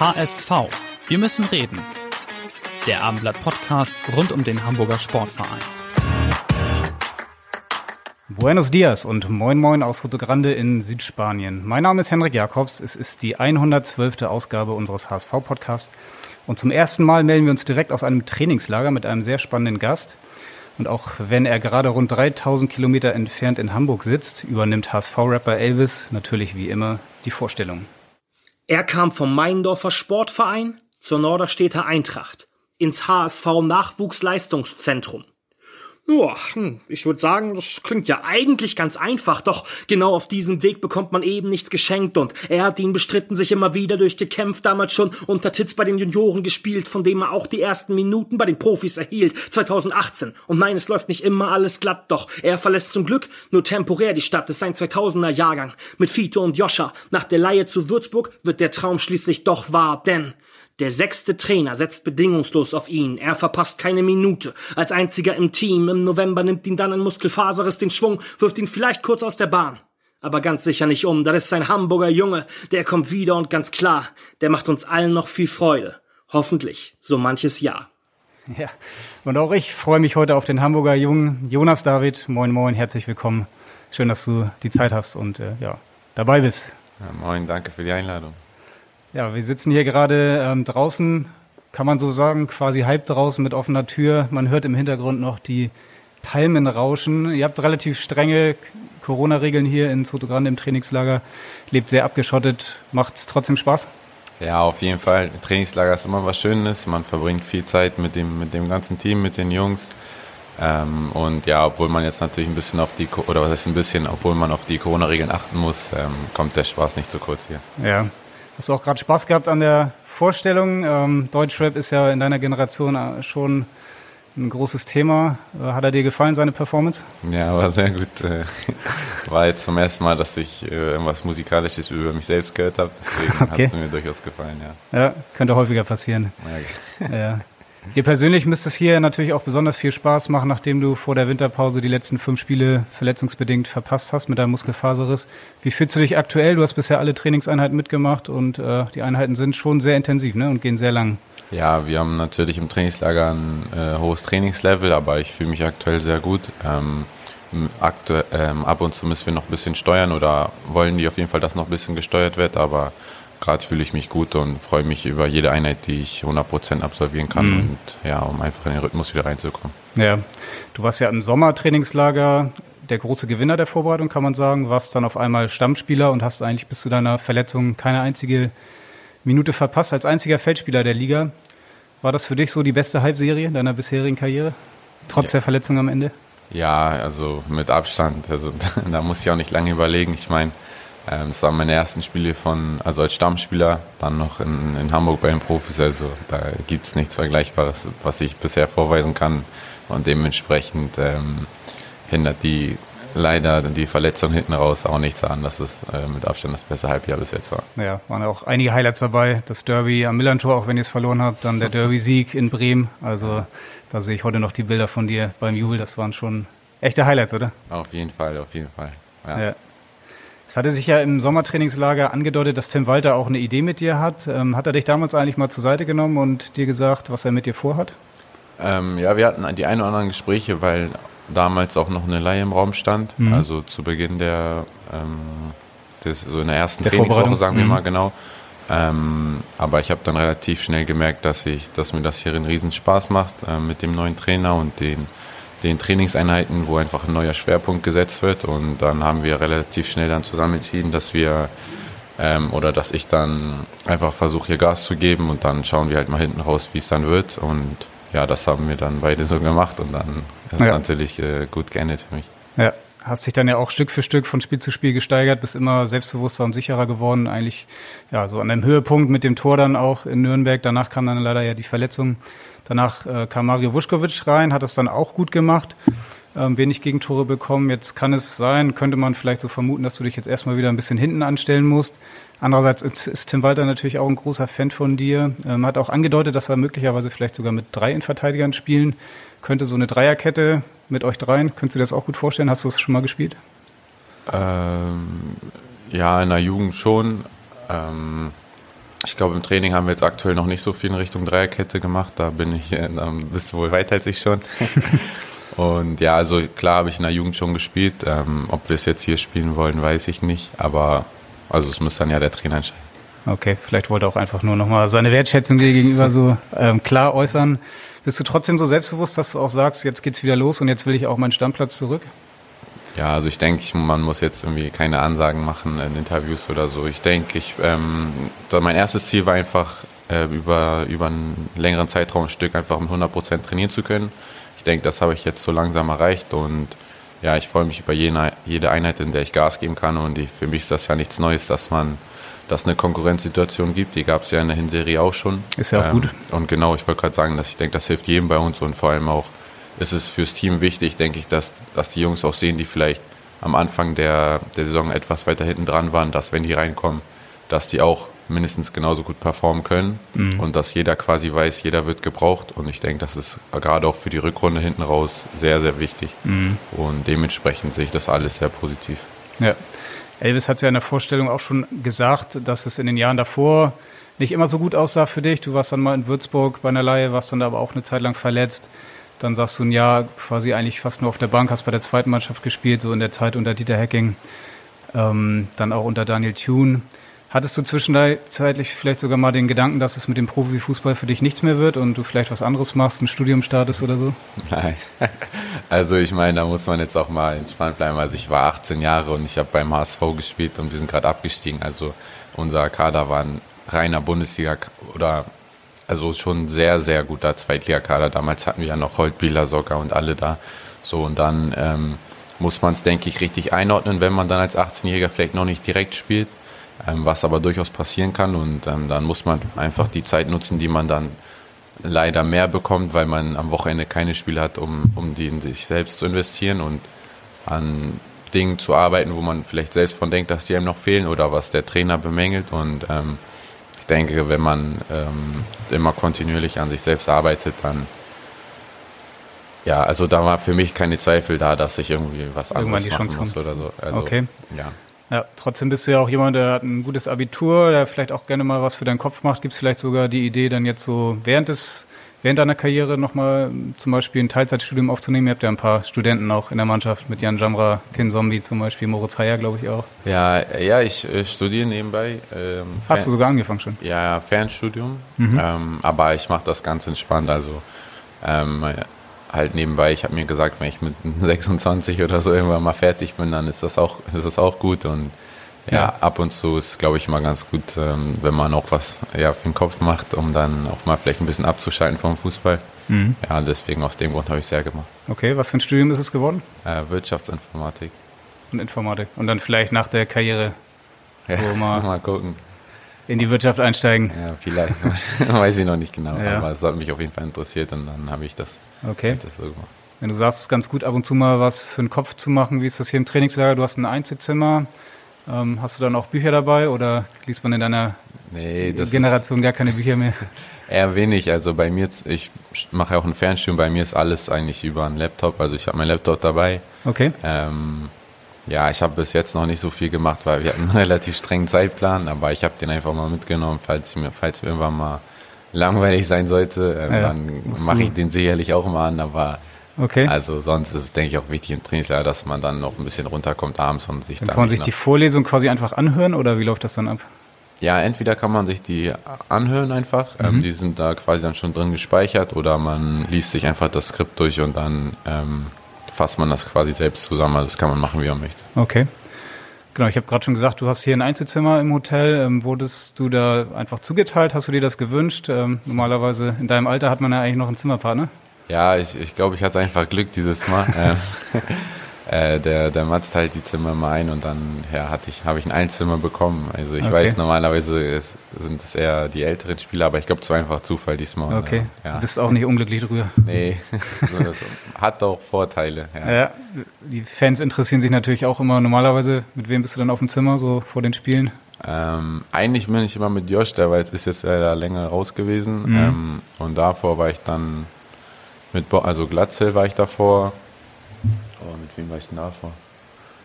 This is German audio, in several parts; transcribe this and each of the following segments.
HSV. Wir müssen reden. Der Abendblatt Podcast rund um den Hamburger Sportverein. Buenos Dias und moin moin aus Rio Grande in Südspanien. Mein Name ist Henrik Jakobs. Es ist die 112. Ausgabe unseres HSV-Podcasts. Und zum ersten Mal melden wir uns direkt aus einem Trainingslager mit einem sehr spannenden Gast. Und auch wenn er gerade rund 3000 Kilometer entfernt in Hamburg sitzt, übernimmt HSV-Rapper Elvis natürlich wie immer die Vorstellung. Er kam vom Meindorfer Sportverein zur Norderstädter Eintracht ins HSV Nachwuchsleistungszentrum. Ja, hm, ich würde sagen, das klingt ja eigentlich ganz einfach, doch genau auf diesem Weg bekommt man eben nichts geschenkt und er hat ihn bestritten, sich immer wieder durchgekämpft, damals schon unter Titz bei den Junioren gespielt, von dem er auch die ersten Minuten bei den Profis erhielt, 2018. Und nein, es läuft nicht immer alles glatt, doch er verlässt zum Glück nur temporär die Stadt, ist sein 2000er Jahrgang. Mit Fito und Joscha nach der Leihe zu Würzburg wird der Traum schließlich doch wahr, denn der sechste Trainer setzt bedingungslos auf ihn. Er verpasst keine Minute. Als einziger im Team. Im November nimmt ihn dann ein Muskelfaserriss den Schwung, wirft ihn vielleicht kurz aus der Bahn. Aber ganz sicher nicht um. Das ist sein Hamburger Junge. Der kommt wieder und ganz klar, der macht uns allen noch viel Freude. Hoffentlich so manches Jahr. Ja, und auch ich freue mich heute auf den Hamburger Jungen Jonas David. Moin, moin, herzlich willkommen. Schön, dass du die Zeit hast und äh, ja, dabei bist. Ja, moin, danke für die Einladung. Ja, wir sitzen hier gerade ähm, draußen, kann man so sagen, quasi halb draußen mit offener Tür. Man hört im Hintergrund noch die Palmen rauschen. Ihr habt relativ strenge Corona-Regeln hier in Sotogrande im Trainingslager, lebt sehr abgeschottet. Macht es trotzdem Spaß? Ja, auf jeden Fall. Trainingslager ist immer was Schönes. Man verbringt viel Zeit mit dem, mit dem ganzen Team, mit den Jungs. Ähm, und ja, obwohl man jetzt natürlich ein bisschen auf die, oder was heißt ein bisschen, obwohl man auf die Corona-Regeln achten muss, ähm, kommt der Spaß nicht zu kurz hier. Ja, Hast du auch gerade Spaß gehabt an der Vorstellung? Ähm, Deutschrap ist ja in deiner Generation äh, schon ein großes Thema. Äh, hat er dir gefallen, seine Performance? Ja, war sehr gut. Äh, war jetzt zum ersten Mal, dass ich irgendwas Musikalisches über mich selbst gehört habe. Deswegen okay. hat es mir durchaus gefallen, ja. Ja, könnte häufiger passieren. Ja. ja. Dir persönlich müsste es hier natürlich auch besonders viel Spaß machen, nachdem du vor der Winterpause die letzten fünf Spiele verletzungsbedingt verpasst hast mit deinem Muskelfaserriss. Wie fühlst du dich aktuell? Du hast bisher alle Trainingseinheiten mitgemacht und äh, die Einheiten sind schon sehr intensiv ne? und gehen sehr lang. Ja, wir haben natürlich im Trainingslager ein äh, hohes Trainingslevel, aber ich fühle mich aktuell sehr gut. Ähm, aktu ähm, ab und zu müssen wir noch ein bisschen steuern oder wollen die auf jeden Fall, dass noch ein bisschen gesteuert wird, aber gerade fühle ich mich gut und freue mich über jede Einheit, die ich 100% absolvieren kann mhm. und ja, um einfach in den Rhythmus wieder reinzukommen. Ja, du warst ja im Sommertrainingslager der große Gewinner der Vorbereitung, kann man sagen, warst dann auf einmal Stammspieler und hast eigentlich bis zu deiner Verletzung keine einzige Minute verpasst als einziger Feldspieler der Liga. War das für dich so die beste Halbserie deiner bisherigen Karriere, trotz ja. der Verletzung am Ende? Ja, also mit Abstand. Also da muss ich auch nicht lange überlegen. Ich meine, das waren meine ersten Spiele von, also als Stammspieler, dann noch in, in Hamburg bei den Profis. Also da gibt es nichts Vergleichbares, was ich bisher vorweisen kann. Und dementsprechend ähm, hindert die leider die Verletzung hinten raus auch nichts an. Das ist äh, mit Abstand das beste Halbjahr bis jetzt war. Ja, waren auch einige Highlights dabei. Das Derby am Millantor, auch wenn ihr es verloren habt, dann der Derby-Sieg in Bremen. Also da sehe ich heute noch die Bilder von dir beim Jubel. Das waren schon echte Highlights, oder? Auf jeden Fall, auf jeden Fall. Ja. ja. Es hatte sich ja im Sommertrainingslager angedeutet, dass Tim Walter auch eine Idee mit dir hat. Ähm, hat er dich damals eigentlich mal zur Seite genommen und dir gesagt, was er mit dir vorhat? Ähm, ja, wir hatten die ein oder anderen Gespräche, weil damals auch noch eine Leihe im Raum stand. Mhm. Also zu Beginn der, ähm, des, so in der ersten der Trainingswoche, sagen wir mhm. mal genau. Ähm, aber ich habe dann relativ schnell gemerkt, dass ich, dass mir das hier einen Riesenspaß macht äh, mit dem neuen Trainer und den den Trainingseinheiten, wo einfach ein neuer Schwerpunkt gesetzt wird. Und dann haben wir relativ schnell dann zusammen entschieden, dass wir ähm, oder dass ich dann einfach versuche, hier Gas zu geben und dann schauen wir halt mal hinten raus, wie es dann wird. Und ja, das haben wir dann beide so gemacht und dann ist ja. natürlich äh, gut geendet für mich. Ja. hast dich dann ja auch Stück für Stück von Spiel zu Spiel gesteigert, bist immer selbstbewusster und sicherer geworden. Eigentlich ja so an einem Höhepunkt mit dem Tor dann auch in Nürnberg. Danach kam dann leider ja die Verletzung. Danach äh, kam Mario Vuskovic rein, hat es dann auch gut gemacht. Ähm, wenig Gegentore bekommen. Jetzt kann es sein, könnte man vielleicht so vermuten, dass du dich jetzt erstmal wieder ein bisschen hinten anstellen musst. Andererseits ist Tim Walter natürlich auch ein großer Fan von dir. Ähm, hat auch angedeutet, dass er möglicherweise vielleicht sogar mit drei Innenverteidigern spielen könnte. So eine Dreierkette mit euch dreien, könntest du dir das auch gut vorstellen? Hast du es schon mal gespielt? Ähm, ja, in der Jugend schon. Ähm, ich glaube, im Training haben wir jetzt aktuell noch nicht so viel in Richtung Dreierkette gemacht. Da bin ich, äh, da bist du wohl weiter als ich schon. Und ja, also klar habe ich in der Jugend schon gespielt. Ähm, ob wir es jetzt hier spielen wollen, weiß ich nicht. Aber also es muss dann ja der Trainer entscheiden. Okay, vielleicht wollte er auch einfach nur nochmal seine Wertschätzung dir gegenüber so ähm, klar äußern. Bist du trotzdem so selbstbewusst, dass du auch sagst, jetzt geht's wieder los und jetzt will ich auch meinen Stammplatz zurück? Ja, also ich denke, man muss jetzt irgendwie keine Ansagen machen in Interviews oder so. Ich denke, ich, ähm, mein erstes Ziel war einfach, äh, über, über einen längeren Zeitraum ein Stück einfach mit 100 Prozent trainieren zu können ich denke, das habe ich jetzt so langsam erreicht und ja, ich freue mich über jede, jede Einheit, in der ich Gas geben kann und die, für mich ist das ja nichts Neues, dass man dass eine Konkurrenzsituation gibt. Die gab es ja in der Hinserie auch schon. Ist ja auch ähm, gut. Und genau, ich wollte gerade sagen, dass ich denke, das hilft jedem bei uns und vor allem auch ist es fürs Team wichtig, denke ich, dass, dass die Jungs auch sehen, die vielleicht am Anfang der, der Saison etwas weiter hinten dran waren, dass wenn die reinkommen, dass die auch mindestens genauso gut performen können mhm. und dass jeder quasi weiß, jeder wird gebraucht. Und ich denke, das ist gerade auch für die Rückrunde hinten raus sehr, sehr wichtig. Mhm. Und dementsprechend sehe ich das alles sehr positiv. Ja. Elvis hat ja in der Vorstellung auch schon gesagt, dass es in den Jahren davor nicht immer so gut aussah für dich. Du warst dann mal in Würzburg bei einer Laie, warst dann aber auch eine Zeit lang verletzt. Dann sagst du ein Jahr quasi eigentlich fast nur auf der Bank, hast bei der zweiten Mannschaft gespielt, so in der Zeit unter Dieter Hecking, ähm, dann auch unter Daniel Thune. Hattest du zwischenzeitlich vielleicht sogar mal den Gedanken, dass es mit dem Profifußball für dich nichts mehr wird und du vielleicht was anderes machst, ein Studium startest oder so? Nein. Also ich meine, da muss man jetzt auch mal entspannt bleiben. Also ich war 18 Jahre und ich habe beim HSV gespielt und wir sind gerade abgestiegen. Also unser Kader war ein reiner Bundesliga oder also schon sehr, sehr guter Zweitligakader. Damals hatten wir ja noch Holtbieler sogar und alle da. So und dann ähm, muss man es, denke ich, richtig einordnen, wenn man dann als 18-Jähriger vielleicht noch nicht direkt spielt ähm, was aber durchaus passieren kann. Und ähm, dann muss man einfach die Zeit nutzen, die man dann leider mehr bekommt, weil man am Wochenende keine Spiele hat, um, um die in sich selbst zu investieren und an Dingen zu arbeiten, wo man vielleicht selbst von denkt, dass die einem noch fehlen oder was der Trainer bemängelt. Und ähm, denke, wenn man ähm, immer kontinuierlich an sich selbst arbeitet, dann ja, also da war für mich keine Zweifel da, dass ich irgendwie was anderes machen muss oder so. Also, okay. Ja. Ja, trotzdem bist du ja auch jemand, der hat ein gutes Abitur, der vielleicht auch gerne mal was für deinen Kopf macht. Gibt es vielleicht sogar die Idee, dann jetzt so während des während deiner Karriere nochmal zum Beispiel ein Teilzeitstudium aufzunehmen? Ihr habt ja ein paar Studenten auch in der Mannschaft mit Jan Jamra, Kin Zombie zum Beispiel, Moritz Heyer, glaube ich auch. Ja, ja, ich äh, studiere nebenbei. Ähm, Hast du sogar angefangen schon? Ja, Fernstudium. Mhm. Ähm, aber ich mache das ganz entspannt. Also ähm, halt nebenbei, ich habe mir gesagt, wenn ich mit 26 oder so irgendwann mal fertig bin, dann ist das auch, ist das auch gut. Und ja, ab und zu ist, glaube ich, mal ganz gut, ähm, wenn man auch was ja, für den Kopf macht, um dann auch mal vielleicht ein bisschen abzuschalten vom Fußball. Mhm. Ja, deswegen aus dem Grund habe ich es sehr gemacht. Okay, was für ein Studium ist es geworden? Äh, Wirtschaftsinformatik. Und Informatik. Und dann vielleicht nach der Karriere so ja, mal, mal gucken. In die Wirtschaft einsteigen. Ja, vielleicht. Weiß ich noch nicht genau. Ja. Aber es hat mich auf jeden Fall interessiert und dann habe ich das Okay. Wenn du sagst, es ist ganz gut, ab und zu mal was für den Kopf zu machen, wie ist das hier im Trainingslager? Du hast ein Einzelzimmer. Ähm, hast du dann auch Bücher dabei oder liest man in deiner nee, Generation gar keine Bücher mehr? Eher wenig. Also bei mir, ich mache ja auch ein Fernstudium, bei mir ist alles eigentlich über einen Laptop. Also ich habe meinen Laptop dabei. Okay. Ähm, ja, ich habe bis jetzt noch nicht so viel gemacht, weil wir hatten einen relativ strengen Zeitplan, aber ich habe den einfach mal mitgenommen, falls mir, falls mir irgendwann mal langweilig sein sollte, ähm, ja, dann mache ich den sicherlich auch mal an, aber okay. also sonst ist es, denke ich, auch wichtig im Trainingslager, dass man dann noch ein bisschen runterkommt abends und sich dann. Kann man sich die Vorlesung quasi einfach anhören oder wie läuft das dann ab? Ja, entweder kann man sich die anhören einfach, ähm, mhm. ähm, die sind da quasi dann schon drin gespeichert oder man liest sich einfach das Skript durch und dann ähm, fasst man das quasi selbst zusammen. Also das kann man machen, wie man möchte. Okay. Genau, ich habe gerade schon gesagt, du hast hier ein Einzelzimmer im Hotel. Ähm, wurdest du da einfach zugeteilt? Hast du dir das gewünscht? Ähm, normalerweise in deinem Alter hat man ja eigentlich noch einen Zimmerpartner. Ja, ich, ich glaube, ich hatte einfach Glück dieses Mal. ähm, äh, der, der Mats teilt die Zimmer mal ein und dann ja, hatte ich, habe ich ein Einzimmer bekommen. Also ich okay. weiß, normalerweise sind es eher die älteren Spieler, aber ich glaube, es war einfach Zufall diesmal. Okay. Ja. Du bist auch nicht unglücklich drüber. Nee, also hat auch Vorteile. Ja. ja, die Fans interessieren sich natürlich auch immer normalerweise. Mit wem bist du dann auf dem Zimmer so vor den Spielen? Ähm, eigentlich bin ich immer mit Josh, der war jetzt, ist jetzt leider länger raus gewesen. Mhm. Ähm, und davor war ich dann mit, Bo also Glatzel war ich davor. Aber mit wem war ich denn davor?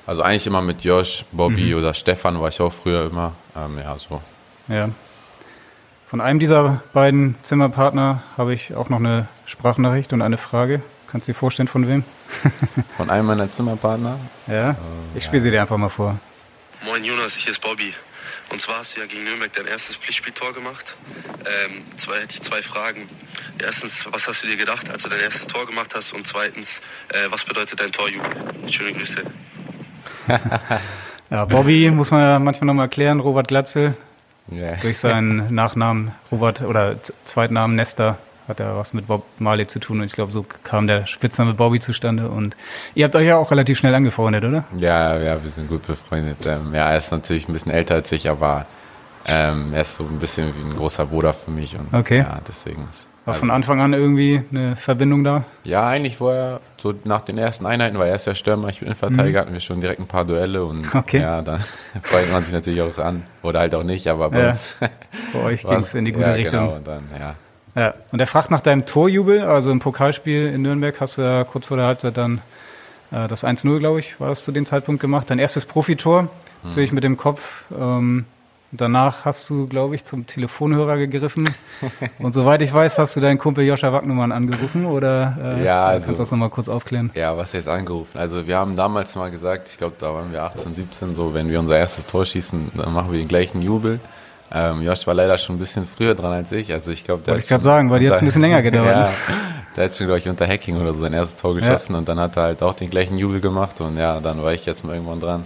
Also eigentlich immer mit Josh, Bobby mhm. oder Stefan war ich auch früher immer. Ähm, ja, so. Ja. Von einem dieser beiden Zimmerpartner habe ich auch noch eine Sprachnachricht und eine Frage. Kannst du dir vorstellen, von wem? von einem meiner Zimmerpartner? Ja. Äh, ich spiele ja. sie dir einfach mal vor. Moin Jonas, hier ist Bobby. Und zwar hast du ja gegen Nürnberg dein erstes Pflichtspieltor gemacht. Ähm, zwei hätte ich zwei Fragen. Erstens, was hast du dir gedacht, als du dein erstes Tor gemacht hast? Und zweitens, äh, was bedeutet dein Torjubel? Schöne Grüße. ja, Bobby muss man ja manchmal nochmal erklären, Robert Glatzel. Yeah. Durch seinen Nachnamen Robert oder Zweitnamen Nester hat er was mit Bob Marley zu tun und ich glaube, so kam der Spitzname Bobby zustande und ihr habt euch ja auch relativ schnell angefreundet, oder? Ja, ja, wir sind gut befreundet. Ähm, ja, er ist natürlich ein bisschen älter als ich, aber ähm, er ist so ein bisschen wie ein großer Bruder für mich und okay. ja, deswegen ist war von Anfang an irgendwie eine Verbindung da? Ja, eigentlich vorher, so nach den ersten Einheiten, weil er ist ja Stürmer, ich bin Innenverteidiger, mhm. hatten wir schon direkt ein paar Duelle und okay. ja, dann freut man sich natürlich auch an. Oder halt auch nicht, aber bei ja. uns. Bei euch ging es in die gute ja, Richtung. Genau, und dann, ja. Ja, und er fragt nach deinem Torjubel, also im Pokalspiel in Nürnberg hast du ja kurz vor der Halbzeit dann äh, das 1-0, glaube ich, war das zu dem Zeitpunkt gemacht. Dein erstes Profitor, hm. natürlich mit dem Kopf. Ähm, danach hast du, glaube ich, zum Telefonhörer gegriffen. und soweit ich weiß, hast du deinen Kumpel Joscha Wagnumann angerufen oder äh, ja, also, kannst du das nochmal kurz aufklären? Ja, was heißt angerufen? Also wir haben damals mal gesagt, ich glaube, da waren wir 18, 17, so wenn wir unser erstes Tor schießen, dann machen wir den gleichen Jubel. Ähm, Josh war leider schon ein bisschen früher dran als ich. Also ich glaube, der Wollte ich gerade sagen, weil die hat ein bisschen länger gedauert. ja, der hat schon, glaube ich, unter Hacking oder so sein erstes Tor geschossen ja. und dann hat er halt auch den gleichen Jubel gemacht und ja, dann war ich jetzt mal irgendwann dran.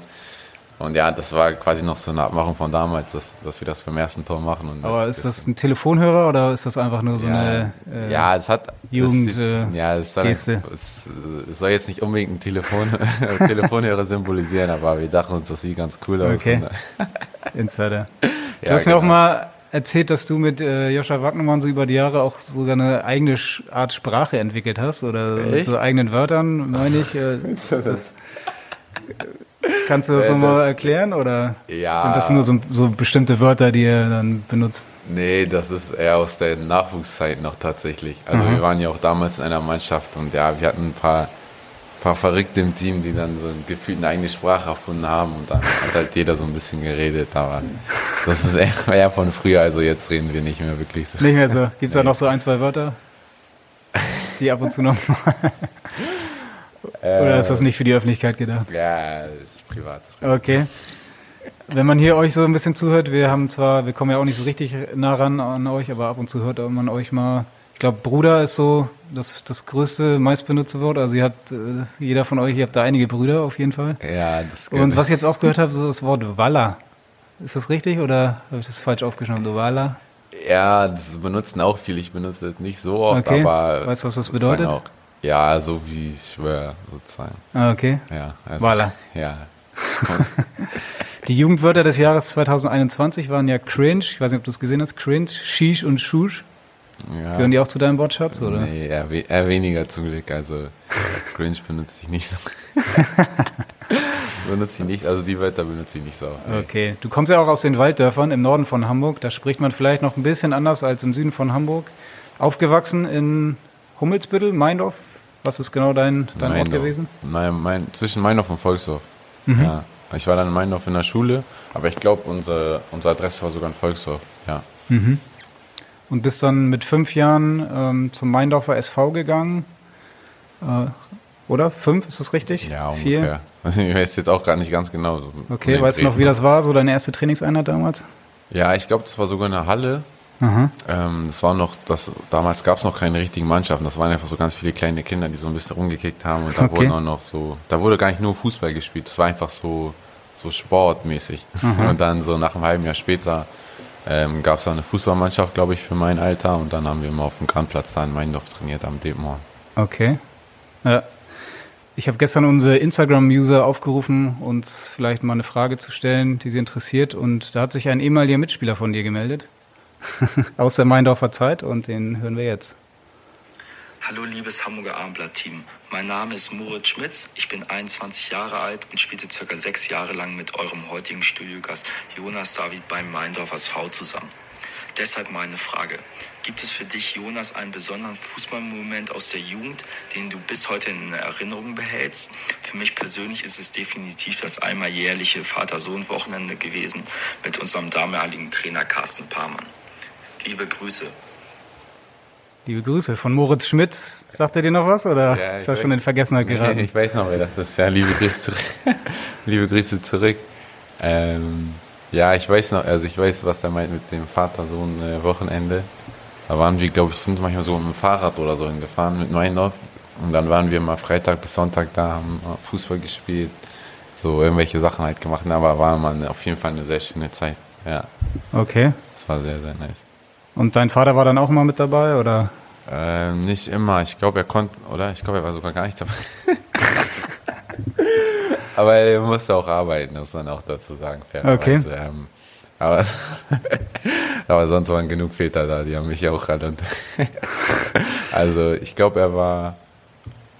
Und ja, das war quasi noch so eine Abmachung von damals, dass, dass wir das beim ersten Tor machen. Aber das, ist das ein Telefonhörer oder ist das einfach nur so ja, eine äh, Ja, es hat Jugend, das, äh, ja, es soll, es, es soll, jetzt nicht unbedingt ein Telefon, Telefonhörer symbolisieren, aber wir dachten uns, das sieht ganz cool aus. Okay. Insider. Du ja, hast genau. mir auch mal erzählt, dass du mit äh, Joscha Wagnermann so über die Jahre auch sogar eine eigene Art Sprache entwickelt hast oder Echt? mit so eigenen Wörtern, meine ich. Äh, das, kannst du das äh, nochmal erklären oder ja, sind das nur so, so, bestimmte Wörter, die ihr dann benutzt? Nee, das ist eher aus der Nachwuchszeit noch tatsächlich. Also mhm. wir waren ja auch damals in einer Mannschaft und ja, wir hatten ein paar paar Verrückte im Team, die dann so gefühlt eine eigene Sprache erfunden haben und dann hat halt jeder so ein bisschen geredet, aber das ist eher, eher von früher, also jetzt reden wir nicht mehr wirklich so. Nicht mehr so. Gibt es da noch so ein, zwei Wörter, die ab und zu noch mal Oder ist das nicht für die Öffentlichkeit gedacht? Ja, das ist privat. Okay. Wenn man hier euch so ein bisschen zuhört, wir haben zwar, wir kommen ja auch nicht so richtig nah ran an euch, aber ab und zu hört man euch mal ich glaube, Bruder ist so das, das größte, meistbenutzte Wort. Also ihr habt, äh, jeder von euch, ihr habt da einige Brüder auf jeden Fall. Ja, das Und was ich jetzt aufgehört habe, so das Wort Walla. Ist das richtig oder habe ich das falsch aufgeschrieben? Walla? Ja, das benutzen auch viele. Ich benutze es nicht so oft, okay. aber. Weißt du, was das bedeutet? Auch, ja, so wie Schwör sozusagen. Ah, okay. Ja. Also, Walla. Ja. Die Jugendwörter des Jahres 2021 waren ja cringe. Ich weiß nicht, ob du es gesehen hast. Cringe, Shish und Shush. Ja. Gehören die auch zu deinem Wortschatz, oder? Nee, eher, we eher weniger zum Glück. Also cringe benutze ich nicht so. benutze ich nicht, also die Wörter benutze ich nicht so. Nee. Okay, du kommst ja auch aus den Walddörfern im Norden von Hamburg. Da spricht man vielleicht noch ein bisschen anders als im Süden von Hamburg. Aufgewachsen in Hummelsbüttel, Meindorf. Was ist genau dein, dein Ort gewesen? Nein, mein, zwischen Meindorf und Volksdorf. Mhm. Ja. Ich war dann in Meindorf in der Schule, aber ich glaube, unsere, unsere Adresse war sogar in Volksdorf. Ja. Mhm und bist dann mit fünf Jahren ähm, zum Meindorfer SV gegangen. Äh, oder? Fünf, ist das richtig? Ja, ungefähr. Vier? Ich weiß jetzt auch gar nicht ganz genau. So okay, weißt du noch, wie das war, so deine erste Trainingseinheit damals? Ja, ich glaube, das war sogar eine Halle. Ähm, das war noch, das, damals gab es noch keine richtigen Mannschaften. Das waren einfach so ganz viele kleine Kinder, die so ein bisschen rumgekickt haben. Und da okay. wurden auch noch so, da wurde gar nicht nur Fußball gespielt. Das war einfach so, so sportmäßig. Mhm. Und dann so nach einem halben Jahr später ähm, gab es auch eine Fußballmannschaft, glaube ich, für mein Alter. Und dann haben wir immer auf dem Grandplatz da in Meindorf trainiert am Depenhorn. Okay. Ja. Ich habe gestern unsere Instagram-User aufgerufen, uns vielleicht mal eine Frage zu stellen, die sie interessiert. Und da hat sich ein ehemaliger Mitspieler von dir gemeldet. Aus der Meindorfer Zeit und den hören wir jetzt. Hallo liebes Hamburger Abendblatt-Team. Mein Name ist Moritz Schmitz, ich bin 21 Jahre alt und spielte circa sechs Jahre lang mit eurem heutigen Studiogast Jonas David beim Meindorf SV zusammen. Deshalb meine Frage. Gibt es für dich, Jonas, einen besonderen Fußballmoment aus der Jugend, den du bis heute in Erinnerung behältst? Für mich persönlich ist es definitiv das einmal jährliche Vater-Sohn-Wochenende gewesen mit unserem damaligen Trainer Carsten Parmann. Liebe Grüße. Liebe Grüße von Moritz Schmitz. Sagt er dir noch was oder ja, ist er schon in Vergessenheit geraten? ich weiß noch, wer das ist. Ja, liebe Grüße zurück. liebe Grüße zurück. Ähm, ja, ich weiß noch, also ich weiß, was er meint mit dem Vater-Sohn-Wochenende. Äh, da waren wir, glaube ich, sind manchmal so mit dem Fahrrad oder so hingefahren mit Neundorf. Und dann waren wir mal Freitag bis Sonntag da, haben Fußball gespielt, so irgendwelche Sachen halt gemacht. Aber war mal auf jeden Fall eine sehr schöne Zeit. Ja. Okay. Das war sehr, sehr nice. Und dein Vater war dann auch immer mit dabei, oder? Ähm, nicht immer. Ich glaube, er konnte, oder? Ich glaube, er war sogar gar nicht dabei. aber er musste auch arbeiten, muss man auch dazu sagen. Okay. Ähm, aber, aber sonst waren genug Väter da, die haben mich auch alle. also ich glaube, er war,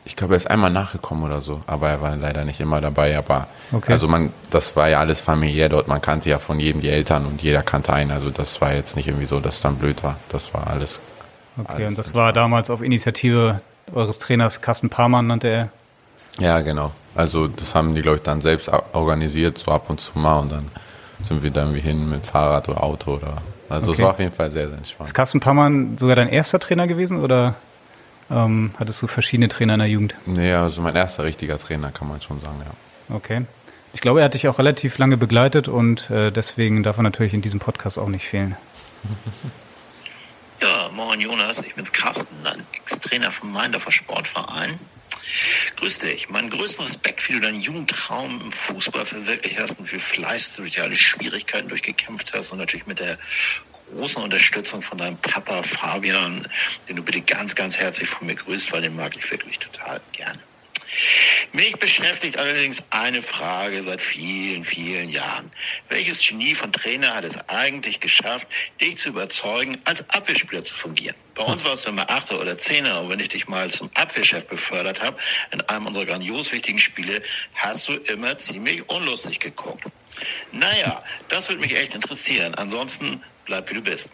ich glaube, er ist einmal nachgekommen oder so, aber er war leider nicht immer dabei. Aber okay. also man, das war ja alles familiär dort. Man kannte ja von jedem die Eltern und jeder kannte einen. Also das war jetzt nicht irgendwie so, dass es dann blöd war. Das war alles. Okay, alles und das war damals auf Initiative eures Trainers Carsten Parmann, nannte er. Ja, genau. Also das haben die, glaube ich, dann selbst organisiert, so ab und zu mal und dann sind wir dann irgendwie hin mit Fahrrad oder Auto oder. Also okay. es war auf jeden Fall sehr, sehr entspannt. Ist Carsten Pammann sogar dein erster Trainer gewesen oder ähm, hattest du verschiedene Trainer in der Jugend? Nee, also mein erster richtiger Trainer kann man schon sagen, ja. Okay. Ich glaube, er hat dich auch relativ lange begleitet und äh, deswegen darf er natürlich in diesem Podcast auch nicht fehlen. Ja, moin Jonas, ich bin's Carsten, ein Ex-Trainer vom Meindorfer Sportverein. Grüß dich. Meinen größten Respekt, wie du deinen Jugendtraum im Fußball verwirklicht hast und wie Fleiß du durch alle Schwierigkeiten durchgekämpft hast und natürlich mit der großen Unterstützung von deinem Papa Fabian, den du bitte ganz, ganz herzlich von mir grüßt, weil den mag ich wirklich total gerne. Mich beschäftigt allerdings eine Frage seit vielen, vielen Jahren. Welches Genie von Trainer hat es eigentlich geschafft, dich zu überzeugen, als Abwehrspieler zu fungieren? Bei uns warst du immer Achter oder Zehner und wenn ich dich mal zum Abwehrchef befördert habe, in einem unserer grandios wichtigen Spiele, hast du immer ziemlich unlustig geguckt. Naja, das würde mich echt interessieren. Ansonsten bleib wie du bist.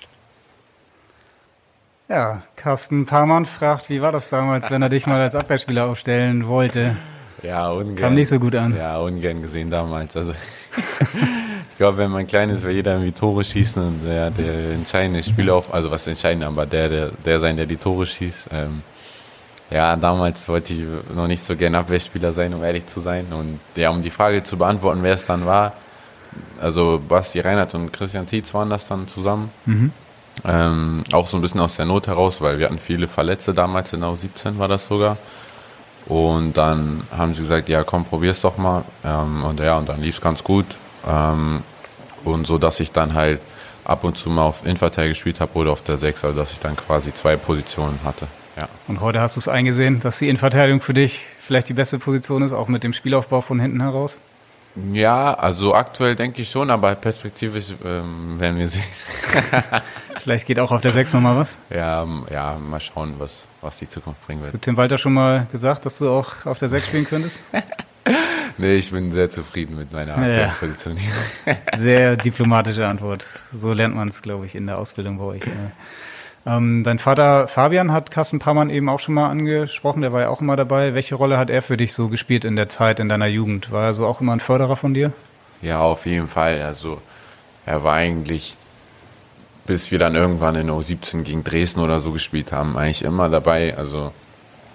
Ja, Carsten Parmann fragt, wie war das damals, wenn er dich mal als Abwehrspieler aufstellen wollte? Ja, ungern. Kam nicht so gut an. Ja, ungern gesehen damals. Also ich glaube, wenn man klein ist, will jeder irgendwie Tore schießen und der, der entscheidende Spieler auf, also was entscheidend, aber der, der, der sein, der die Tore schießt. Ähm, ja, damals wollte ich noch nicht so gern Abwehrspieler sein, um ehrlich zu sein. Und ja, um die Frage zu beantworten, wer es dann war, also Basti Reinhardt und Christian Tietz waren das dann zusammen. Mhm. Ähm, auch so ein bisschen aus der Not heraus, weil wir hatten viele Verletzte damals, der 17 war das sogar. Und dann haben sie gesagt, ja komm, probier's doch mal. Ähm, und ja, und dann lief's ganz gut. Ähm, und so, dass ich dann halt ab und zu mal auf Inverteil gespielt habe oder auf der 6, also dass ich dann quasi zwei Positionen hatte. Ja. Und heute hast du es eingesehen, dass die Innenverteidigung für dich vielleicht die beste Position ist, auch mit dem Spielaufbau von hinten heraus? Ja, also aktuell denke ich schon, aber perspektivisch ähm, werden wir sehen. Vielleicht geht auch auf der 6 nochmal was? Ja, ja, mal schauen, was, was die Zukunft bringen wird. Hast du Tim Walter schon mal gesagt, dass du auch auf der 6 spielen könntest? nee, ich bin sehr zufrieden mit meiner aktuellen ja. Position hier. sehr diplomatische Antwort. So lernt man es, glaube ich, in der Ausbildung bei euch. Ähm, dein Vater Fabian hat Carsten Parmann eben auch schon mal angesprochen, der war ja auch immer dabei. Welche Rolle hat er für dich so gespielt in der Zeit, in deiner Jugend? War er so auch immer ein Förderer von dir? Ja, auf jeden Fall. Also er war eigentlich, bis wir dann irgendwann in O17 gegen Dresden oder so gespielt haben, eigentlich immer dabei. Also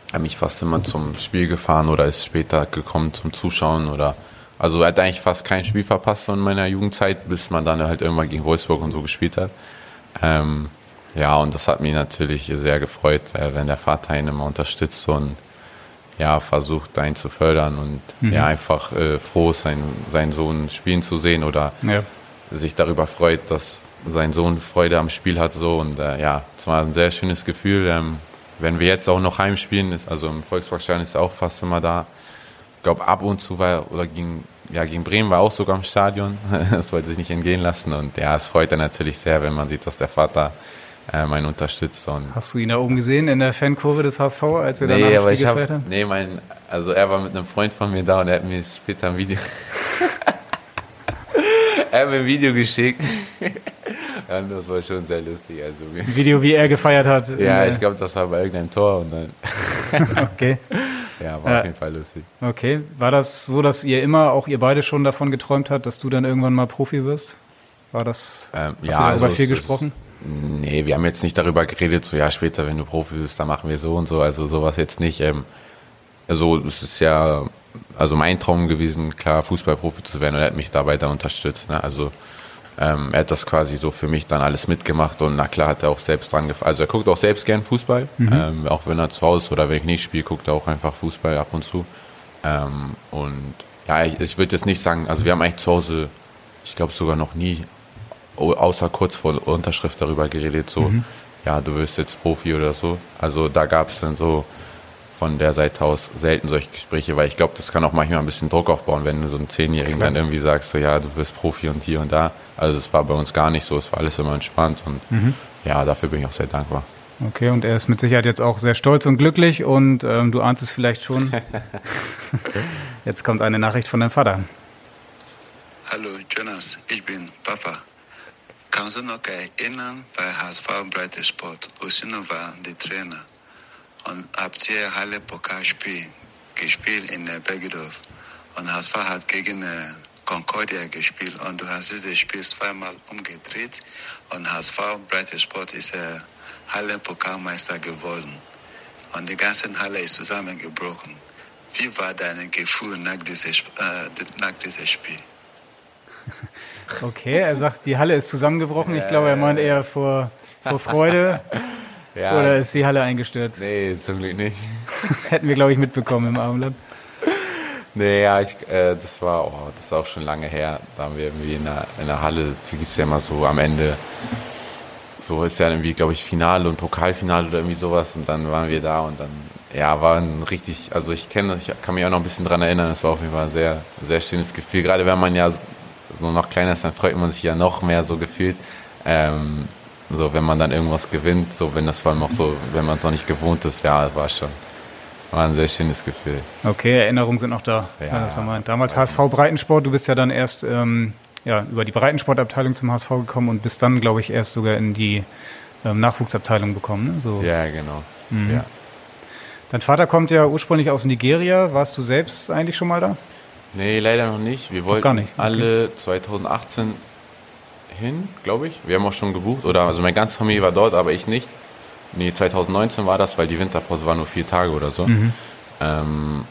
er hat mich fast immer zum Spiel gefahren oder ist später gekommen zum Zuschauen oder also er hat eigentlich fast kein Spiel verpasst in meiner Jugendzeit, bis man dann halt irgendwann gegen Wolfsburg und so gespielt hat. Ähm, ja, und das hat mich natürlich sehr gefreut, äh, wenn der Vater ihn immer unterstützt und ja, versucht, einen zu fördern und mhm. ja, einfach äh, froh ist, seinen, seinen Sohn spielen zu sehen oder ja. sich darüber freut, dass sein Sohn Freude am Spiel hat. So und äh, ja, es war ein sehr schönes Gefühl. Ähm, wenn wir jetzt auch noch heimspielen, ist, also im Volksparkstadion ist er auch fast immer da. ich glaube, ab und zu war, oder gegen, ja, gegen Bremen war auch sogar im Stadion. das wollte sich nicht entgehen lassen. Und ja, es freut er natürlich sehr, wenn man sieht, dass der Vater ähm, einen unterstützt. Und Hast du ihn da oben gesehen in der Fankurve des HSV, als er nee, danach aber ich hab, Nee, mein, also er war mit einem Freund von mir da und er hat mir später ein Video... er hat mir ein Video geschickt. Ja, das war schon sehr lustig. Also, ein Video, wie er gefeiert hat. Ja, ich glaube, das war bei irgendeinem Tor. Und dann okay. Ja, war ja. auf jeden Fall lustig. Okay. War das so, dass ihr immer, auch ihr beide schon davon geträumt habt, dass du dann irgendwann mal Profi wirst? War das, ähm, ja, ihr darüber also viel gesprochen? Nee, wir haben jetzt nicht darüber geredet, so ja, später, wenn du Profi bist, dann machen wir so und so. Also sowas jetzt nicht. Ähm, also es ist ja also mein Traum gewesen, klar Fußballprofi zu werden und er hat mich dabei da unterstützt. Ne? Also ähm, er hat das quasi so für mich dann alles mitgemacht und na klar hat er auch selbst dran gefallen. Also er guckt auch selbst gern Fußball, mhm. ähm, auch wenn er zu Hause oder wenn ich nicht spiele, guckt er auch einfach Fußball ab und zu. Ähm, und ja, ich, ich würde jetzt nicht sagen, also wir haben eigentlich zu Hause, ich glaube sogar noch nie, außer kurz vor Unterschrift darüber geredet, so, mhm. ja, du wirst jetzt Profi oder so. Also da gab es dann so von der Seite aus selten solche Gespräche, weil ich glaube, das kann auch manchmal ein bisschen Druck aufbauen, wenn du so einen Zehnjährigen dann irgendwie sagst, so ja, du bist Profi und hier und da. Also das war bei uns gar nicht so, es war alles immer entspannt und mhm. ja, dafür bin ich auch sehr dankbar. Okay, und er ist mit Sicherheit jetzt auch sehr stolz und glücklich und ähm, du ahnst es vielleicht schon. jetzt kommt eine Nachricht von deinem Vater. Hallo Jonas, ich bin Papa. Kannst du noch erinnern bei HSV Breite Sport? Usino war der Trainer und habt ihr Halle Pokalspiel gespielt in Bergedorf. Und HSV hat gegen Concordia gespielt und du hast dieses Spiel zweimal umgedreht und HSV Breite Sport ist Halle Pokalmeister geworden. Und die ganze Halle ist zusammengebrochen. Wie war dein Gefühl nach diesem, äh, nach diesem Spiel? Okay, er sagt, die Halle ist zusammengebrochen. Ich glaube, er meint eher vor, vor Freude. Ja. Oder ist die Halle eingestürzt? Nee, zum Glück nicht. Hätten wir, glaube ich, mitbekommen im Abendland. Nee, ja, ich, äh, das war, oh, das ist auch schon lange her. Da haben wir irgendwie in der, in der Halle, da gibt es ja immer so am Ende, so ist ja irgendwie, glaube ich, Finale und Pokalfinale oder irgendwie sowas. Und dann waren wir da und dann, ja, war ein richtig, also ich kenne, ich kann mich auch noch ein bisschen dran erinnern, es war auf jeden Fall ein sehr, sehr schönes Gefühl. Gerade wenn man ja so noch kleiner ist, dann freut man sich ja noch mehr so gefühlt. Ähm, so, wenn man dann irgendwas gewinnt, so wenn das vor allem auch so, wenn man es noch nicht gewohnt ist, ja, war schon. War ein sehr schönes Gefühl. Okay, Erinnerungen sind noch da. Ja, ja Damals HSV Breitensport, du bist ja dann erst ähm, ja, über die Breitensportabteilung zum HSV gekommen und bist dann, glaube ich, erst sogar in die ähm, Nachwuchsabteilung gekommen. Ne? So. Ja, genau. Mhm. Ja. Dein Vater kommt ja ursprünglich aus Nigeria. Warst du selbst eigentlich schon mal da? Nee, leider noch nicht. Wir wollten nicht. Okay. alle 2018 hin, glaube ich. Wir haben auch schon gebucht. Oder also meine ganze Familie war dort, aber ich nicht. Nee, 2019 war das, weil die Winterpause war nur vier Tage oder so. Mhm. Ähm,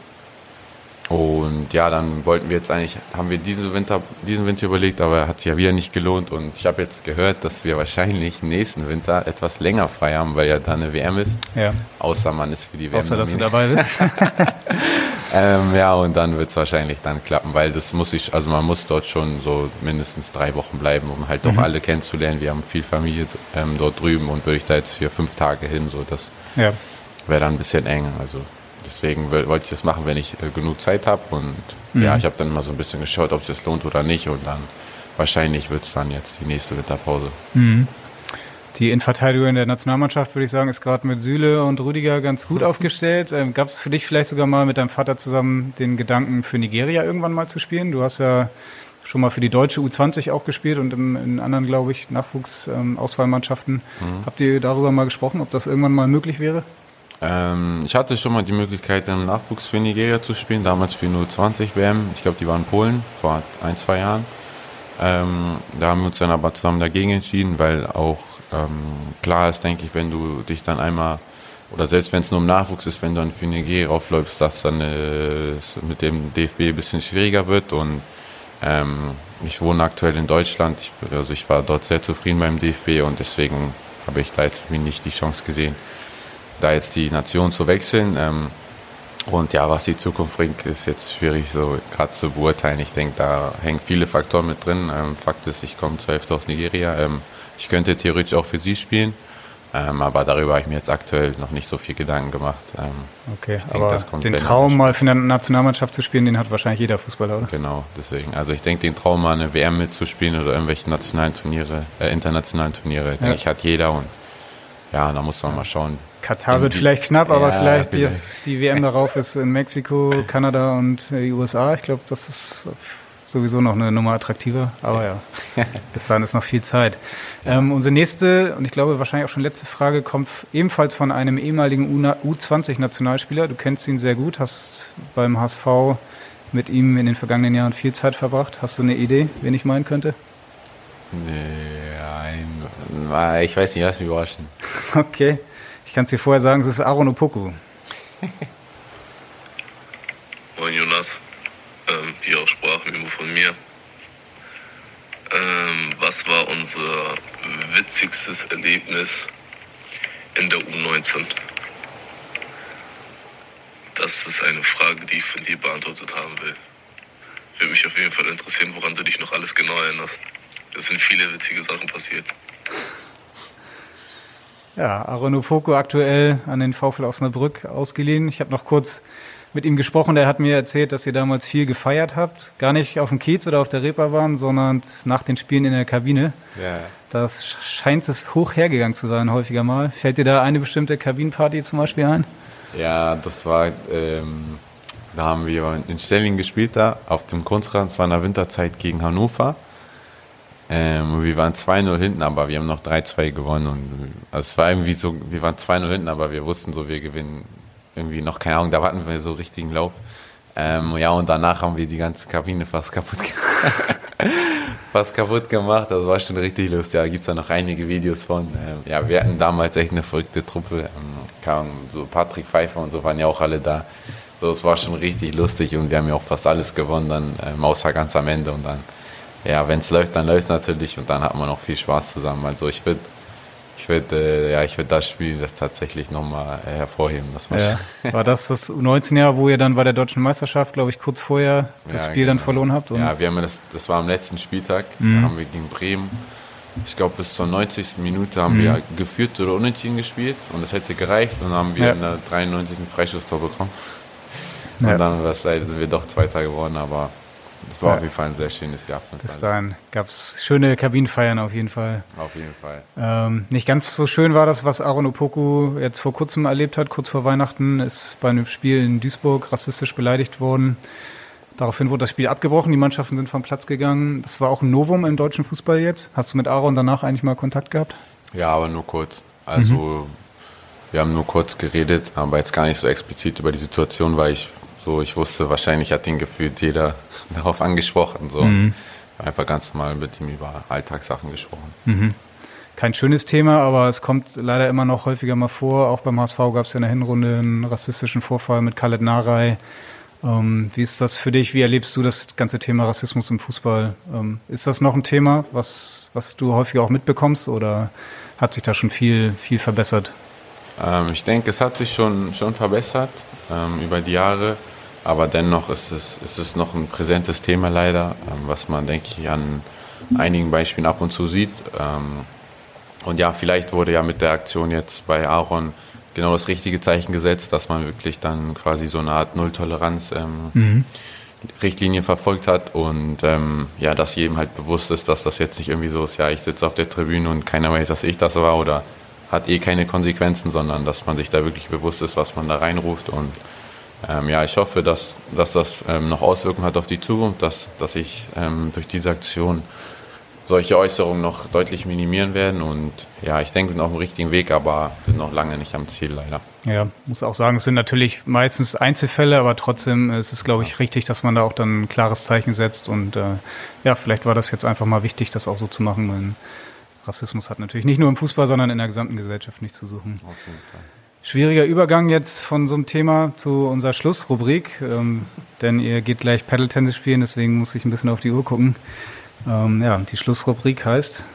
und ja, dann wollten wir jetzt eigentlich, haben wir diese Winter, diesen Winter überlegt, aber hat sich ja wieder nicht gelohnt. Und ich habe jetzt gehört, dass wir wahrscheinlich nächsten Winter etwas länger frei haben, weil ja da eine WM ist. Ja. Außer man ist für die WM. Außer, dass du dabei bist. ähm, ja, und dann wird es wahrscheinlich dann klappen, weil das muss ich, also man muss dort schon so mindestens drei Wochen bleiben, um halt doch mhm. alle kennenzulernen. Wir haben viel Familie ähm, dort drüben und würde ich da jetzt für fünf Tage hin, so das ja. wäre dann ein bisschen eng. Also deswegen wollte ich das machen, wenn ich äh, genug Zeit habe. Und mhm. ja, ich habe dann mal so ein bisschen geschaut, ob es sich lohnt oder nicht. Und dann wahrscheinlich wird es dann jetzt die nächste Winterpause. Mhm. Die Innenverteidigung der Nationalmannschaft, würde ich sagen, ist gerade mit Süle und Rüdiger ganz gut aufgestellt. Ähm, Gab es für dich vielleicht sogar mal mit deinem Vater zusammen den Gedanken, für Nigeria irgendwann mal zu spielen? Du hast ja schon mal für die deutsche U20 auch gespielt und in, in anderen, glaube ich, Nachwuchsauswahlmannschaften. Ähm, mhm. Habt ihr darüber mal gesprochen, ob das irgendwann mal möglich wäre? Ähm, ich hatte schon mal die Möglichkeit, im Nachwuchs für Nigeria zu spielen, damals für 020 WM. Ich glaube, die waren in Polen vor ein, zwei Jahren. Ähm, da haben wir uns dann aber zusammen dagegen entschieden, weil auch ähm, klar ist, denke ich, wenn du dich dann einmal, oder selbst wenn es nur im Nachwuchs ist, wenn du dann für Nigeria aufläufst, dass dann äh, mit dem DFB ein bisschen schwieriger wird. Und ähm, ich wohne aktuell in Deutschland, ich, also ich war dort sehr zufrieden beim DFB und deswegen habe ich da jetzt nicht die Chance gesehen, da jetzt die Nation zu wechseln. Ähm, und ja, was die Zukunft bringt, ist jetzt schwierig so gerade zu beurteilen. Ich denke, da hängen viele Faktoren mit drin. Ähm, Fakt ist, ich komme zur Hälfte aus Nigeria. Ähm, ich könnte theoretisch auch für sie spielen. Ähm, aber darüber habe ich mir jetzt aktuell noch nicht so viel Gedanken gemacht. Ähm, okay, denke, aber den Traum mal für eine Nationalmannschaft zu spielen, den hat wahrscheinlich jeder Fußballer, oder? Genau, deswegen. Also ich denke, den Traum mal eine WM mitzuspielen oder irgendwelche nationalen Turniere, äh, internationalen Turniere, ja. denke ich, hat jeder und ja, da muss man mal schauen. Katar wird vielleicht knapp, aber ja, vielleicht, vielleicht. Die, die WM darauf ist in Mexiko, Kanada und die USA. Ich glaube, das ist sowieso noch eine Nummer attraktiver. Aber ja, bis dahin ist noch viel Zeit. Ähm, unsere nächste und ich glaube wahrscheinlich auch schon letzte Frage kommt ebenfalls von einem ehemaligen U20-Nationalspieler. Du kennst ihn sehr gut, hast beim HSV mit ihm in den vergangenen Jahren viel Zeit verbracht. Hast du eine Idee, wen ich meinen könnte? Nee, ein, ich weiß nicht, lass mich überraschen. Okay, ich kann es dir vorher sagen, es ist Aaron Opoku. Moin Jonas ähm, hier auch Sprachmemo von mir. Ähm, was war unser witzigstes Erlebnis in der U19? Das ist eine Frage, die ich von dir beantwortet haben will. Würde mich auf jeden Fall interessieren, woran du dich noch alles genau erinnerst. Es sind viele witzige Sachen passiert. Ja, Arono Foko aktuell an den VfL Osnabrück ausgeliehen. Ich habe noch kurz mit ihm gesprochen, der hat mir erzählt, dass ihr damals viel gefeiert habt. Gar nicht auf dem Kiez oder auf der Reeperbahn, sondern nach den Spielen in der Kabine. Ja. Das scheint es hoch hergegangen zu sein, häufiger mal. Fällt dir da eine bestimmte Kabinenparty zum Beispiel ein? Ja, das war, ähm, da haben wir in Stelling gespielt da, auf dem Kunstrasen, es war in der Winterzeit gegen Hannover. Ähm, wir waren 2-0 hinten, aber wir haben noch 3-2 gewonnen. Und also es war irgendwie so, wir waren 2-0 hinten, aber wir wussten so, wir gewinnen irgendwie noch, keine Ahnung, da hatten wir so richtigen Lauf. Ähm, ja, und danach haben wir die ganze Kabine fast kaputt gemacht. fast kaputt gemacht. Das war schon richtig lustig. Ja, da gibt es ja noch einige Videos von. Ähm, ja, wir hatten damals echt eine verrückte Truppe. Ähm, so Patrick Pfeiffer und so waren ja auch alle da. So, es war schon richtig lustig und wir haben ja auch fast alles gewonnen, dann ähm, außer ganz am Ende. Und dann, ja, wenn es läuft, dann läuft es natürlich und dann hat man auch viel Spaß zusammen. Also ich würde würde äh, ja, ich würde das Spiel das tatsächlich nochmal äh, hervorheben. Das war, ja. war das das U19-Jahr, wo ihr dann bei der deutschen Meisterschaft, glaube ich, kurz vorher das ja, Spiel genau. dann verloren habt? ja, wir haben das, das war am letzten Spieltag, mhm. da haben wir gegen Bremen. Ich glaube, bis zur 90. Minute haben mhm. wir geführt oder unentschieden gespielt und das hätte gereicht und dann haben wir ja. in der 93. Freischusstor bekommen. Und dann war es leider, sind wir doch Zweiter geworden, aber es war ja. auf jeden Fall ein sehr schönes Jahr. Bis dahin gab es schöne Kabinenfeiern auf jeden Fall. Auf jeden Fall. Ähm, nicht ganz so schön war das, was Aaron Opoku jetzt vor kurzem erlebt hat, kurz vor Weihnachten, ist bei einem Spiel in Duisburg rassistisch beleidigt worden. Daraufhin wurde das Spiel abgebrochen, die Mannschaften sind vom Platz gegangen. Das war auch ein Novum im deutschen Fußball jetzt. Hast du mit Aaron danach eigentlich mal Kontakt gehabt? Ja, aber nur kurz. Also mhm. wir haben nur kurz geredet, aber jetzt gar nicht so explizit über die Situation, weil ich so, ich wusste, wahrscheinlich hat ihn gefühlt jeder darauf angesprochen. So. Mhm. Einfach ganz normal mit ihm über Alltagssachen gesprochen. Mhm. Kein schönes Thema, aber es kommt leider immer noch häufiger mal vor. Auch beim HSV gab es ja in der Hinrunde einen rassistischen Vorfall mit Khaled Narei. Ähm, wie ist das für dich? Wie erlebst du das ganze Thema Rassismus im Fußball? Ähm, ist das noch ein Thema, was, was du häufiger auch mitbekommst oder hat sich da schon viel, viel verbessert? Ähm, ich denke, es hat sich schon, schon verbessert ähm, über die Jahre. Aber dennoch ist es, ist es noch ein präsentes Thema leider, ähm, was man, denke ich, an einigen Beispielen ab und zu sieht. Ähm, und ja, vielleicht wurde ja mit der Aktion jetzt bei Aaron genau das richtige Zeichen gesetzt, dass man wirklich dann quasi so eine Art Nulltoleranz ähm, mhm. Richtlinie verfolgt hat und ähm, ja, dass jedem halt bewusst ist, dass das jetzt nicht irgendwie so ist, ja, ich sitze auf der Tribüne und keiner weiß, dass ich das war oder hat eh keine Konsequenzen, sondern dass man sich da wirklich bewusst ist, was man da reinruft und ähm, ja, ich hoffe, dass, dass das ähm, noch Auswirkungen hat auf die Zukunft, dass, dass sich ähm, durch diese Aktion solche Äußerungen noch deutlich minimieren werden. Und ja, ich denke, wir sind auf dem richtigen Weg, aber sind noch lange nicht am Ziel leider. Ja, muss auch sagen, es sind natürlich meistens Einzelfälle, aber trotzdem ist es, glaube ich, richtig, dass man da auch dann ein klares Zeichen setzt. Und äh, ja, vielleicht war das jetzt einfach mal wichtig, das auch so zu machen. Denn Rassismus hat natürlich nicht nur im Fußball, sondern in der gesamten Gesellschaft nichts zu suchen. Auf jeden Fall. Schwieriger Übergang jetzt von so einem Thema zu unserer Schlussrubrik, ähm, denn ihr geht gleich Paddle-Tennis spielen, deswegen muss ich ein bisschen auf die Uhr gucken. Ähm, ja, die Schlussrubrik heißt.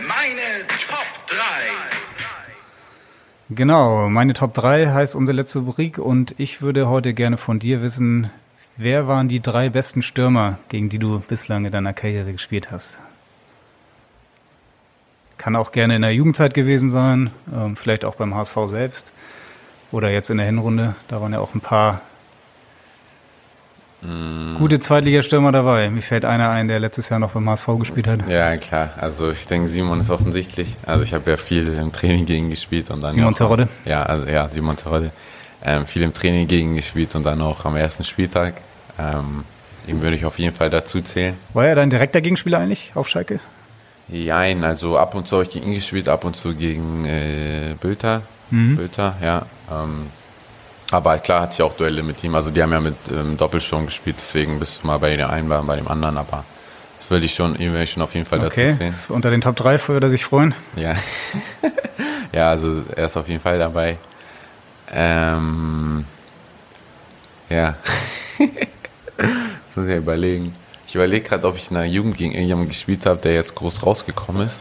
Meine Top 3. Genau, meine Top 3 heißt unsere letzte Rubrik und ich würde heute gerne von dir wissen, wer waren die drei besten Stürmer, gegen die du bislang in deiner Karriere gespielt hast? Kann auch gerne in der Jugendzeit gewesen sein, ähm, vielleicht auch beim HSV selbst oder jetzt in der Hinrunde. Da waren ja auch ein paar mm. gute Zweitligastürmer dabei. Mir fällt einer ein, der letztes Jahr noch beim HSV gespielt hat. Ja, klar. Also ich denke, Simon ist offensichtlich. Also ich habe ja viel im Training gegen gespielt und dann Simon Terodde. Ja, also ja, Simon Terodde. Ähm, viel im Training gegen gespielt und dann auch am ersten Spieltag. Ähm, ihm würde ich auf jeden Fall dazu zählen. War er dein direkter Gegenspieler eigentlich auf Schalke? Nein, also ab und zu habe ich gegen ihn gespielt, ab und zu gegen äh, Bülter. Mhm. Bülter, ja. Ähm, aber klar hatte ich auch Duelle mit ihm. Also die haben ja mit ähm, Doppelsturm gespielt, deswegen bist du mal bei dem einen, war bei dem anderen, aber das würde ich schon, ihm schon auf jeden Fall okay. dazu zählen. Ist unter den Top 3 würde er sich freuen. Ja. ja, also er ist auf jeden Fall dabei. Ähm, ja. das muss ich ja überlegen. Ich überlege gerade, ob ich in der Jugend gegen irgendjemanden gespielt habe, der jetzt groß rausgekommen ist.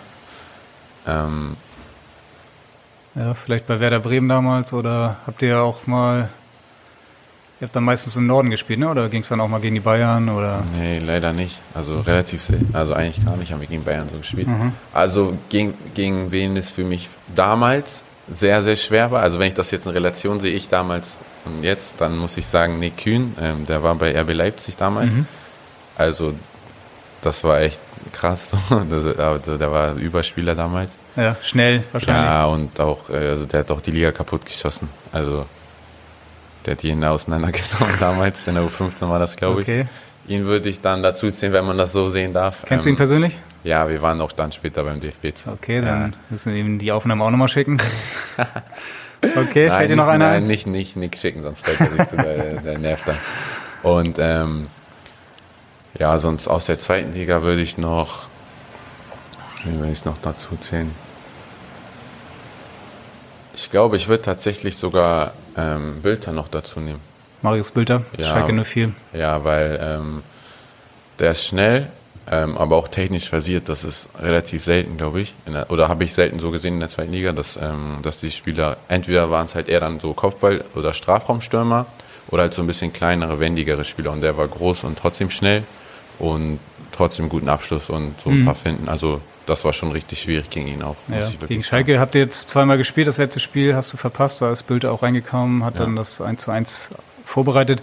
Ähm, ja, vielleicht bei Werder Bremen damals oder habt ihr auch mal. Ihr habt dann meistens im Norden gespielt, ne? Oder ging es dann auch mal gegen die Bayern? Oder? Nee, leider nicht. Also mhm. relativ selten. Also eigentlich gar nicht haben wir gegen Bayern so gespielt. Mhm. Also gegen, gegen wen es für mich damals sehr, sehr schwer war. Also wenn ich das jetzt in Relation sehe, ich damals und jetzt, dann muss ich sagen, Nick Kühn, ähm, der war bei RB Leipzig damals. Mhm. Also das war echt krass. Also, der war Überspieler damals. Ja, schnell wahrscheinlich. Ja, und auch, äh, also der hat auch die Liga kaputt geschossen. Also der hat jeden auseinandergenommen damals. In der U15 war das, glaube okay. ich. Ihn würde ich dann dazu ziehen, wenn man das so sehen darf. Kennst ähm, du ihn persönlich? Ja, wir waren auch dann später beim DFB. Zu. Okay, dann ja. müssen wir ihm die Aufnahme auch nochmal schicken. okay, nein, fällt dir noch einer Nein, nicht, nicht Nick schicken, sonst fällt er sich zu, der, der nervt dann. Und ähm, ja, sonst aus der zweiten Liga würde ich noch, wie würde ich noch dazu zählen? Ich glaube, ich würde tatsächlich sogar ähm, Bülter noch dazu nehmen. Marius Bülter, ja, Schalke 04. Ja, weil ähm, der ist schnell, ähm, aber auch technisch versiert. Das ist relativ selten, glaube ich. Der, oder habe ich selten so gesehen in der zweiten Liga, dass, ähm, dass die Spieler, entweder waren es halt eher dann so Kopfball- oder Strafraumstürmer oder halt so ein bisschen kleinere, wendigere Spieler. Und der war groß und trotzdem schnell und trotzdem guten Abschluss und so ein mhm. paar finden. Also das war schon richtig schwierig gegen ihn auch. Ja, gegen Schalke sagen. habt ihr jetzt zweimal gespielt, das letzte Spiel hast du verpasst, da ist Bülter auch reingekommen, hat ja. dann das 1 zu 1 vorbereitet.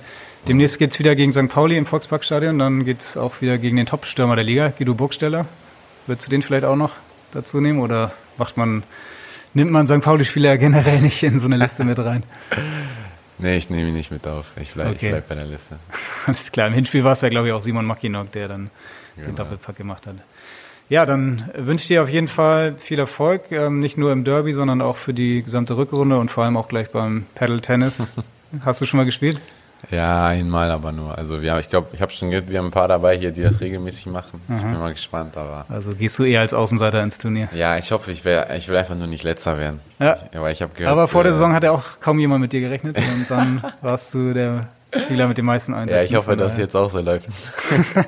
Demnächst geht es wieder gegen St. Pauli im Volksparkstadion, dann geht es auch wieder gegen den Top-Stürmer der Liga, Guido Burgsteller. Würdest du den vielleicht auch noch dazu nehmen oder macht man, nimmt man St. Pauli-Spieler generell nicht in so eine Liste mit rein? Nee, ich nehme ihn nicht mit auf. Ich bleibe okay. bleib bei der Liste. Alles klar. Im Hinspiel war es ja, glaube ich, auch Simon Mackinock, der dann genau. den Doppelpack gemacht hat. Ja, dann wünsche ich dir auf jeden Fall viel Erfolg, ähm, nicht nur im Derby, sondern auch für die gesamte Rückrunde und vor allem auch gleich beim Paddle Tennis. Hast du schon mal gespielt? Ja, einmal aber nur. Also wir, ich glaube, ich habe schon gehört, wir haben ein paar dabei hier, die das regelmäßig machen. Aha. Ich bin mal gespannt, aber. Also gehst du eher als Außenseiter ins Turnier? Ja, ich hoffe, ich, wär, ich will einfach nur nicht letzter werden. Ja. Ich, aber ich habe gehört. Aber vor der äh, Saison hat ja auch kaum jemand mit dir gerechnet und dann warst du der Spieler mit den meisten Einsätzen. Ja, ich hoffe, dass es jetzt auch so läuft.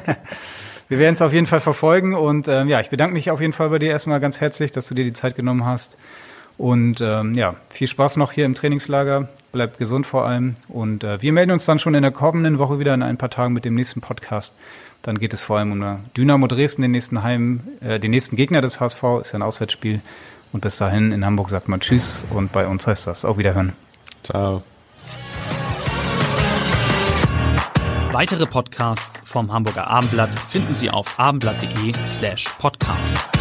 wir werden es auf jeden Fall verfolgen und ähm, ja, ich bedanke mich auf jeden Fall bei dir erstmal ganz herzlich, dass du dir die Zeit genommen hast. Und ähm, ja, viel Spaß noch hier im Trainingslager. Bleibt gesund vor allem. Und äh, wir melden uns dann schon in der kommenden Woche wieder in ein paar Tagen mit dem nächsten Podcast. Dann geht es vor allem um Dynamo Dresden, den nächsten Heim, äh, den nächsten Gegner des HSV, ist ja ein Auswärtsspiel. Und bis dahin in Hamburg sagt man Tschüss und bei uns heißt das auch Wiederhören. Ciao. Weitere Podcasts vom Hamburger Abendblatt finden Sie auf abendblatt.de slash podcast.